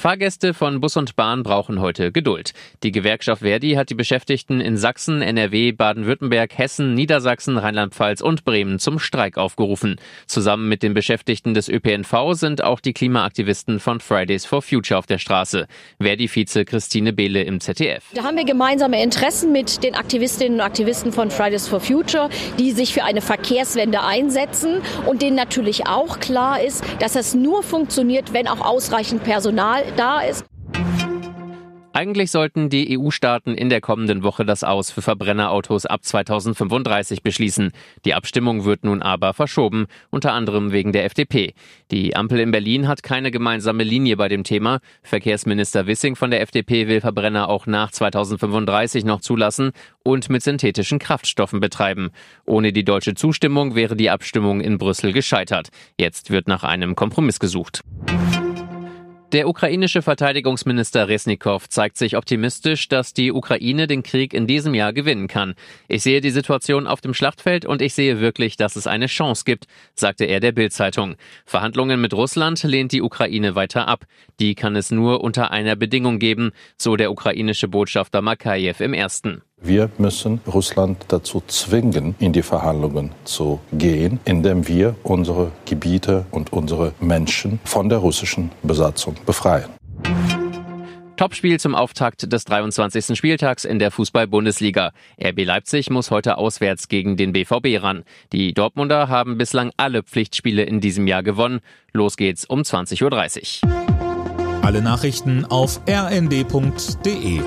Fahrgäste von Bus und Bahn brauchen heute Geduld. Die Gewerkschaft Verdi hat die Beschäftigten in Sachsen, NRW, Baden-Württemberg, Hessen, Niedersachsen, Rheinland-Pfalz und Bremen zum Streik aufgerufen. Zusammen mit den Beschäftigten des ÖPNV sind auch die Klimaaktivisten von Fridays for Future auf der Straße. Verdi-Vize Christine Behle im ZDF. Da haben wir gemeinsame Interessen mit den Aktivistinnen und Aktivisten von Fridays for Future, die sich für eine Verkehrswende einsetzen und denen natürlich auch klar ist, dass das nur funktioniert, wenn auch ausreichend Personal da ist. Eigentlich sollten die EU-Staaten in der kommenden Woche das Aus für Verbrennerautos ab 2035 beschließen. Die Abstimmung wird nun aber verschoben, unter anderem wegen der FDP. Die Ampel in Berlin hat keine gemeinsame Linie bei dem Thema. Verkehrsminister Wissing von der FDP will Verbrenner auch nach 2035 noch zulassen und mit synthetischen Kraftstoffen betreiben. Ohne die deutsche Zustimmung wäre die Abstimmung in Brüssel gescheitert. Jetzt wird nach einem Kompromiss gesucht. Der ukrainische Verteidigungsminister Resnikow zeigt sich optimistisch, dass die Ukraine den Krieg in diesem Jahr gewinnen kann. Ich sehe die Situation auf dem Schlachtfeld und ich sehe wirklich, dass es eine Chance gibt, sagte er der Bild-Zeitung. Verhandlungen mit Russland lehnt die Ukraine weiter ab. Die kann es nur unter einer Bedingung geben, so der ukrainische Botschafter Makajew im ersten. Wir müssen Russland dazu zwingen, in die Verhandlungen zu gehen, indem wir unsere Gebiete und unsere Menschen von der russischen Besatzung befreien. Topspiel zum Auftakt des 23. Spieltags in der Fußball-Bundesliga. RB Leipzig muss heute auswärts gegen den BVB ran. Die Dortmunder haben bislang alle Pflichtspiele in diesem Jahr gewonnen. Los geht's um 20.30 Uhr. Alle Nachrichten auf rnd.de